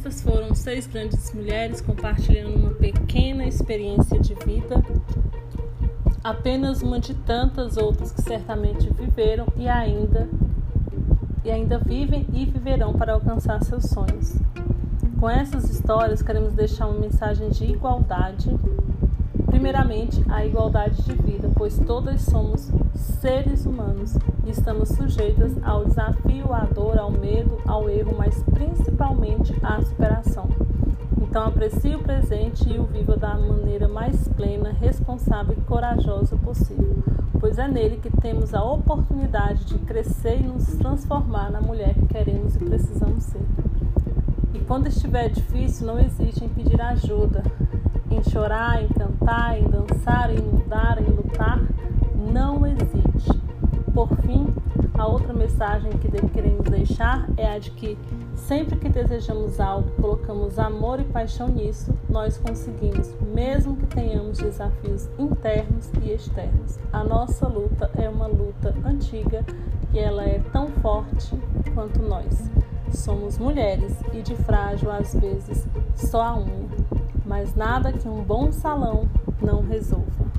Essas foram seis grandes mulheres compartilhando uma pequena experiência de vida, apenas uma de tantas outras que certamente viveram e ainda e ainda vivem e viverão para alcançar seus sonhos. Com essas histórias, queremos deixar uma mensagem de igualdade. Primeiramente, a igualdade de vida, pois todas somos seres humanos e estamos sujeitas ao desafio, à dor, ao medo, ao erro, mas principalmente à superação. Então, aprecie o presente e o viva da maneira mais plena, responsável e corajosa possível, pois é nele que temos a oportunidade de crescer e nos transformar na mulher que queremos e precisamos ser. Quando estiver difícil, não hesite em pedir ajuda, em chorar, em cantar, em dançar, em mudar, em lutar. Não hesite. Por fim, a outra mensagem que queremos deixar é a de que sempre que desejamos algo, colocamos amor e paixão nisso, nós conseguimos, mesmo que tenhamos desafios internos e externos. A nossa luta é uma luta antiga e ela é tão forte quanto nós. Somos mulheres e de frágil às vezes só a unha, mas nada que um bom salão não resolva.